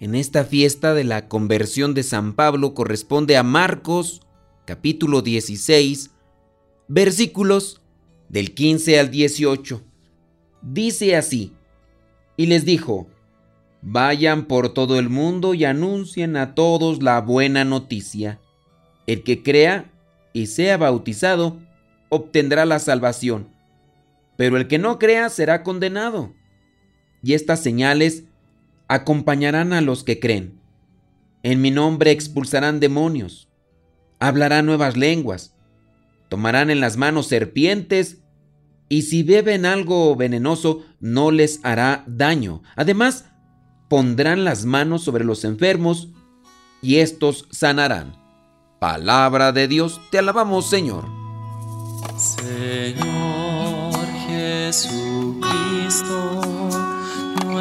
en esta fiesta de la conversión de San Pablo corresponde a Marcos capítulo 16 versículos del 15 al 18. Dice así, y les dijo, vayan por todo el mundo y anuncien a todos la buena noticia. El que crea y sea bautizado obtendrá la salvación, pero el que no crea será condenado y estas señales acompañarán a los que creen. En mi nombre expulsarán demonios, hablarán nuevas lenguas, tomarán en las manos serpientes, y si beben algo venenoso no les hará daño. Además, pondrán las manos sobre los enfermos, y estos sanarán. Palabra de Dios, te alabamos Señor. Señor Jesucristo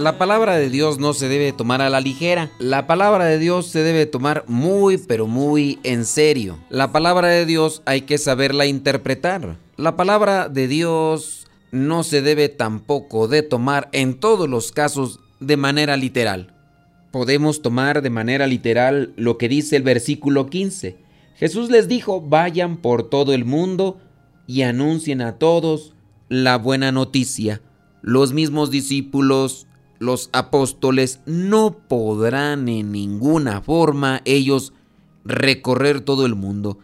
La palabra de Dios no se debe tomar a la ligera. La palabra de Dios se debe tomar muy pero muy en serio. La palabra de Dios hay que saberla interpretar. La palabra de Dios no se debe tampoco de tomar en todos los casos de manera literal. Podemos tomar de manera literal lo que dice el versículo 15. Jesús les dijo, vayan por todo el mundo y anuncien a todos la buena noticia. Los mismos discípulos los apóstoles no podrán en ninguna forma ellos recorrer todo el mundo.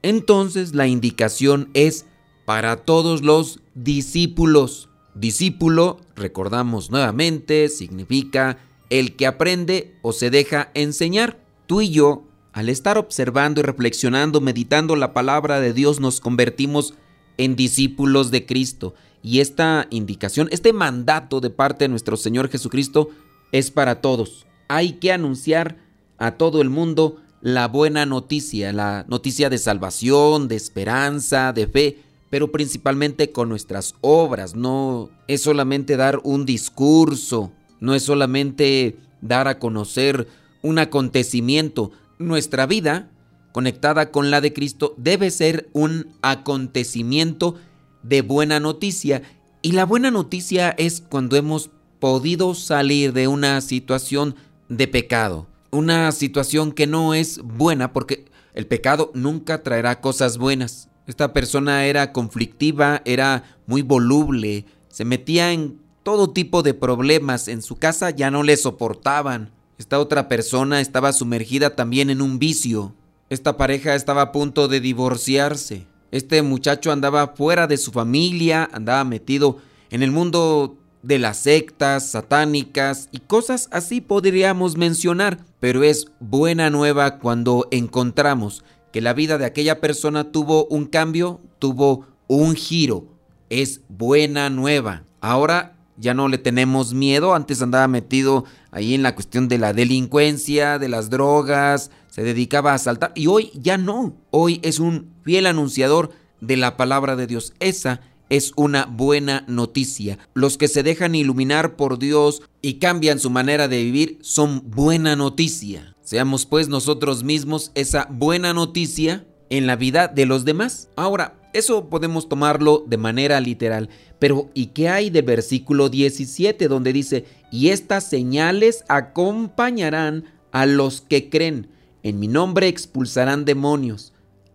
Entonces la indicación es para todos los discípulos. Discípulo, recordamos nuevamente, significa el que aprende o se deja enseñar. Tú y yo, al estar observando y reflexionando, meditando la palabra de Dios, nos convertimos en discípulos de Cristo. Y esta indicación, este mandato de parte de nuestro Señor Jesucristo es para todos. Hay que anunciar a todo el mundo la buena noticia, la noticia de salvación, de esperanza, de fe, pero principalmente con nuestras obras. No es solamente dar un discurso, no es solamente dar a conocer un acontecimiento. Nuestra vida, conectada con la de Cristo, debe ser un acontecimiento de buena noticia. Y la buena noticia es cuando hemos podido salir de una situación de pecado. Una situación que no es buena porque el pecado nunca traerá cosas buenas. Esta persona era conflictiva, era muy voluble, se metía en todo tipo de problemas. En su casa ya no le soportaban. Esta otra persona estaba sumergida también en un vicio. Esta pareja estaba a punto de divorciarse. Este muchacho andaba fuera de su familia, andaba metido en el mundo de las sectas satánicas y cosas así podríamos mencionar, pero es buena nueva cuando encontramos que la vida de aquella persona tuvo un cambio, tuvo un giro. Es buena nueva. Ahora ya no le tenemos miedo, antes andaba metido ahí en la cuestión de la delincuencia, de las drogas, se dedicaba a asaltar y hoy ya no, hoy es un fiel anunciador de la palabra de Dios. Esa es una buena noticia. Los que se dejan iluminar por Dios y cambian su manera de vivir son buena noticia. Seamos pues nosotros mismos esa buena noticia en la vida de los demás. Ahora, eso podemos tomarlo de manera literal, pero ¿y qué hay del versículo 17 donde dice, y estas señales acompañarán a los que creen, en mi nombre expulsarán demonios,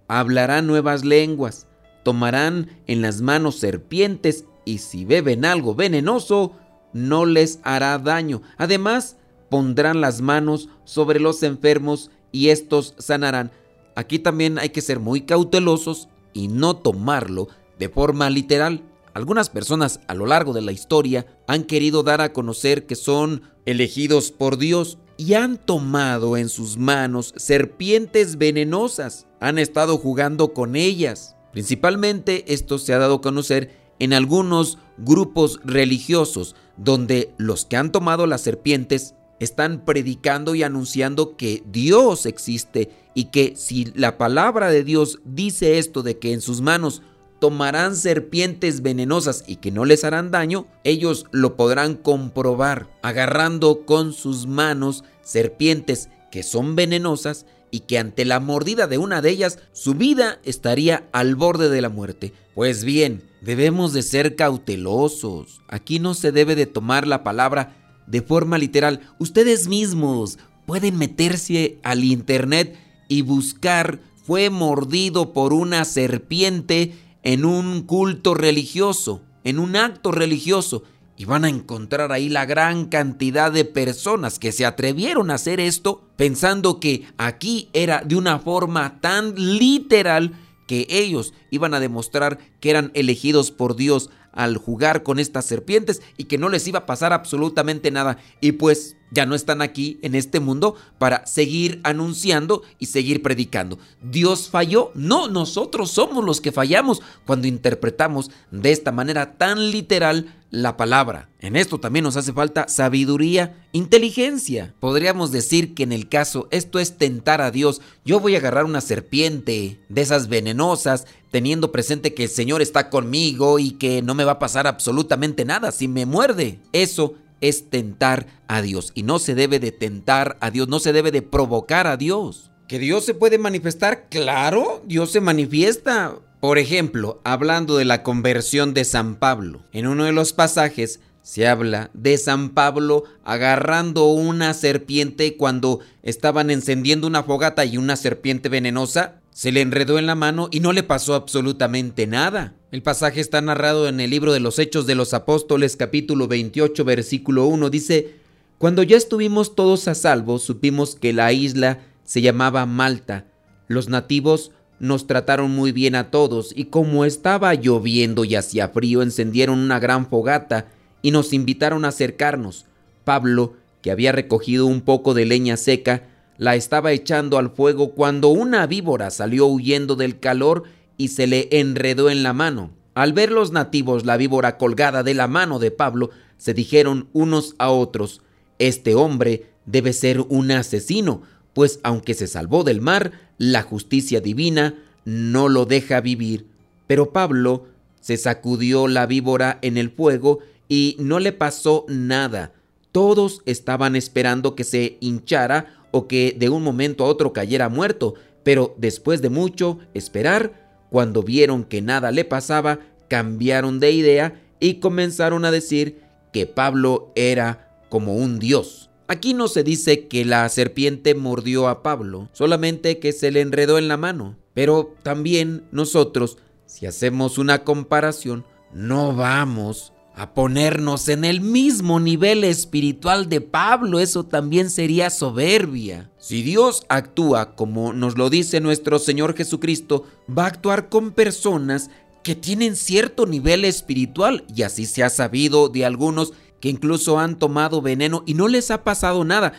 hablarán nuevas lenguas, tomarán en las manos serpientes y si beben algo venenoso, no les hará daño. Además, pondrán las manos sobre los enfermos y estos sanarán. Aquí también hay que ser muy cautelosos y no tomarlo de forma literal. Algunas personas a lo largo de la historia han querido dar a conocer que son elegidos por Dios y han tomado en sus manos serpientes venenosas. Han estado jugando con ellas. Principalmente esto se ha dado a conocer en algunos grupos religiosos donde los que han tomado las serpientes están predicando y anunciando que Dios existe y que si la palabra de Dios dice esto de que en sus manos tomarán serpientes venenosas y que no les harán daño, ellos lo podrán comprobar agarrando con sus manos serpientes que son venenosas y que ante la mordida de una de ellas su vida estaría al borde de la muerte. Pues bien, debemos de ser cautelosos. Aquí no se debe de tomar la palabra de forma literal. Ustedes mismos pueden meterse al internet y buscar fue mordido por una serpiente en un culto religioso, en un acto religioso. Y van a encontrar ahí la gran cantidad de personas que se atrevieron a hacer esto pensando que aquí era de una forma tan literal que ellos iban a demostrar que eran elegidos por Dios al jugar con estas serpientes y que no les iba a pasar absolutamente nada. Y pues ya no están aquí en este mundo para seguir anunciando y seguir predicando. ¿Dios falló? No, nosotros somos los que fallamos cuando interpretamos de esta manera tan literal la palabra. En esto también nos hace falta sabiduría, inteligencia. Podríamos decir que en el caso esto es tentar a Dios. Yo voy a agarrar una serpiente de esas venenosas, teniendo presente que el Señor está conmigo y que no me va a pasar absolutamente nada si me muerde. Eso es tentar a Dios y no se debe de tentar a Dios, no se debe de provocar a Dios. ¿Que Dios se puede manifestar? Claro, Dios se manifiesta. Por ejemplo, hablando de la conversión de San Pablo, en uno de los pasajes se habla de San Pablo agarrando una serpiente cuando estaban encendiendo una fogata y una serpiente venenosa se le enredó en la mano y no le pasó absolutamente nada. El pasaje está narrado en el libro de los Hechos de los Apóstoles capítulo 28 versículo 1. Dice, Cuando ya estuvimos todos a salvo, supimos que la isla se llamaba Malta. Los nativos nos trataron muy bien a todos y como estaba lloviendo y hacía frío, encendieron una gran fogata y nos invitaron a acercarnos. Pablo, que había recogido un poco de leña seca, la estaba echando al fuego cuando una víbora salió huyendo del calor y se le enredó en la mano. Al ver los nativos la víbora colgada de la mano de Pablo, se dijeron unos a otros, Este hombre debe ser un asesino, pues aunque se salvó del mar, la justicia divina no lo deja vivir. Pero Pablo se sacudió la víbora en el fuego y no le pasó nada. Todos estaban esperando que se hinchara o que de un momento a otro cayera muerto, pero después de mucho esperar, cuando vieron que nada le pasaba, cambiaron de idea y comenzaron a decir que Pablo era como un dios. Aquí no se dice que la serpiente mordió a Pablo, solamente que se le enredó en la mano. Pero también nosotros, si hacemos una comparación, no vamos a ponernos en el mismo nivel espiritual de Pablo. Eso también sería soberbia. Si Dios actúa como nos lo dice nuestro Señor Jesucristo, va a actuar con personas que tienen cierto nivel espiritual y así se ha sabido de algunos que incluso han tomado veneno y no les ha pasado nada.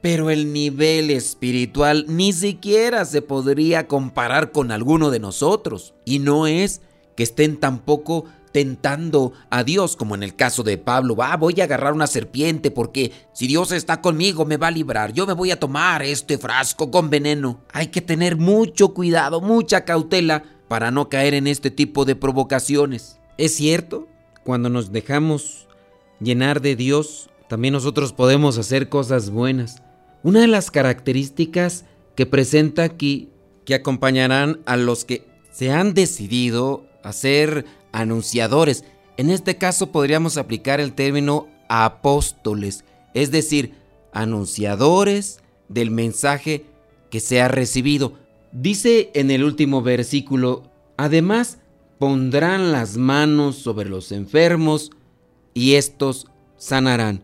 Pero el nivel espiritual ni siquiera se podría comparar con alguno de nosotros. Y no es que estén tampoco tentando a Dios, como en el caso de Pablo, va, voy a agarrar una serpiente porque si Dios está conmigo me va a librar, yo me voy a tomar este frasco con veneno. Hay que tener mucho cuidado, mucha cautela para no caer en este tipo de provocaciones. Es cierto, cuando nos dejamos llenar de Dios, también nosotros podemos hacer cosas buenas. Una de las características que presenta aquí que acompañarán a los que se han decidido a ser anunciadores. En este caso podríamos aplicar el término apóstoles, es decir, anunciadores del mensaje que se ha recibido. Dice en el último versículo, además pondrán las manos sobre los enfermos y estos sanarán.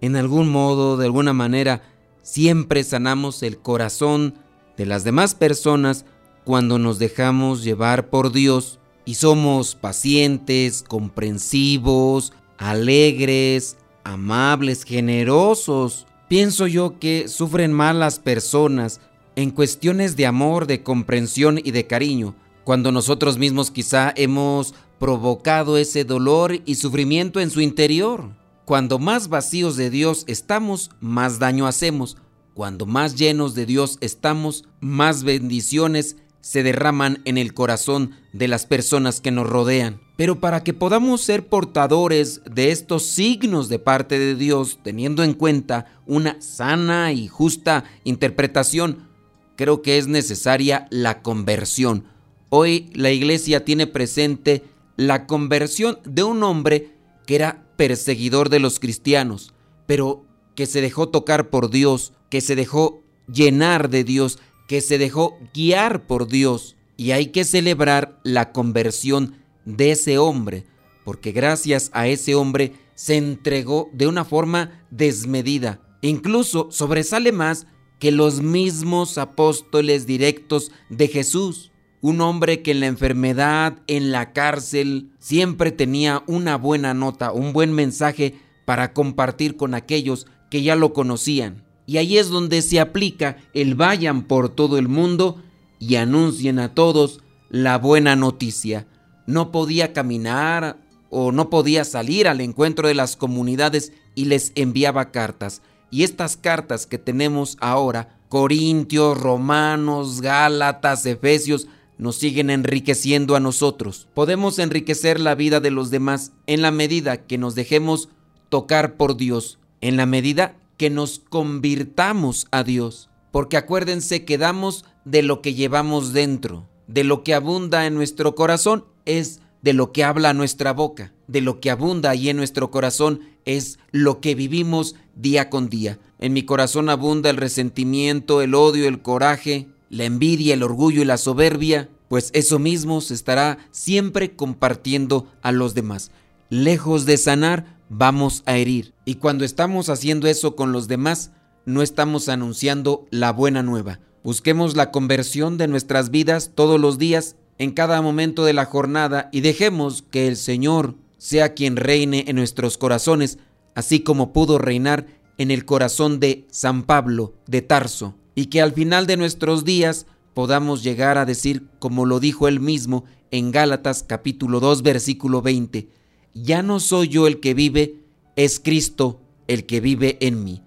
En algún modo, de alguna manera, siempre sanamos el corazón de las demás personas cuando nos dejamos llevar por Dios y somos pacientes, comprensivos, alegres, amables, generosos. Pienso yo que sufren más las personas en cuestiones de amor, de comprensión y de cariño, cuando nosotros mismos quizá hemos provocado ese dolor y sufrimiento en su interior. Cuando más vacíos de Dios estamos, más daño hacemos. Cuando más llenos de Dios estamos, más bendiciones se derraman en el corazón de las personas que nos rodean. Pero para que podamos ser portadores de estos signos de parte de Dios, teniendo en cuenta una sana y justa interpretación, creo que es necesaria la conversión. Hoy la iglesia tiene presente la conversión de un hombre que era perseguidor de los cristianos, pero que se dejó tocar por Dios, que se dejó llenar de Dios, que se dejó guiar por Dios. Y hay que celebrar la conversión de ese hombre, porque gracias a ese hombre se entregó de una forma desmedida. Incluso sobresale más que los mismos apóstoles directos de Jesús. Un hombre que en la enfermedad, en la cárcel, siempre tenía una buena nota, un buen mensaje para compartir con aquellos que ya lo conocían. Y ahí es donde se aplica el vayan por todo el mundo y anuncien a todos la buena noticia. No podía caminar o no podía salir al encuentro de las comunidades y les enviaba cartas. Y estas cartas que tenemos ahora, Corintios, Romanos, Gálatas, Efesios, nos siguen enriqueciendo a nosotros. Podemos enriquecer la vida de los demás en la medida que nos dejemos tocar por Dios, en la medida que nos convirtamos a Dios. Porque acuérdense que damos de lo que llevamos dentro, de lo que abunda en nuestro corazón es de lo que habla nuestra boca, de lo que abunda ahí en nuestro corazón es lo que vivimos día con día. En mi corazón abunda el resentimiento, el odio, el coraje, la envidia, el orgullo y la soberbia, pues eso mismo se estará siempre compartiendo a los demás. Lejos de sanar, vamos a herir. Y cuando estamos haciendo eso con los demás, no estamos anunciando la buena nueva. Busquemos la conversión de nuestras vidas todos los días, en cada momento de la jornada, y dejemos que el Señor sea quien reine en nuestros corazones, así como pudo reinar en el corazón de San Pablo de Tarso, y que al final de nuestros días podamos llegar a decir, como lo dijo él mismo en Gálatas capítulo 2 versículo 20, ya no soy yo el que vive, es Cristo el que vive en mí.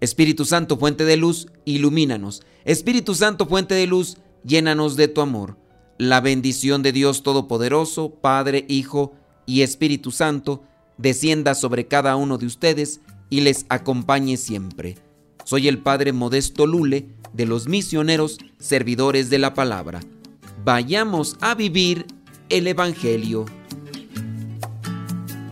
Espíritu Santo, fuente de luz, ilumínanos. Espíritu Santo, fuente de luz, llénanos de tu amor. La bendición de Dios Todopoderoso, Padre, Hijo y Espíritu Santo, descienda sobre cada uno de ustedes y les acompañe siempre. Soy el Padre Modesto Lule de los misioneros servidores de la palabra. Vayamos a vivir el Evangelio.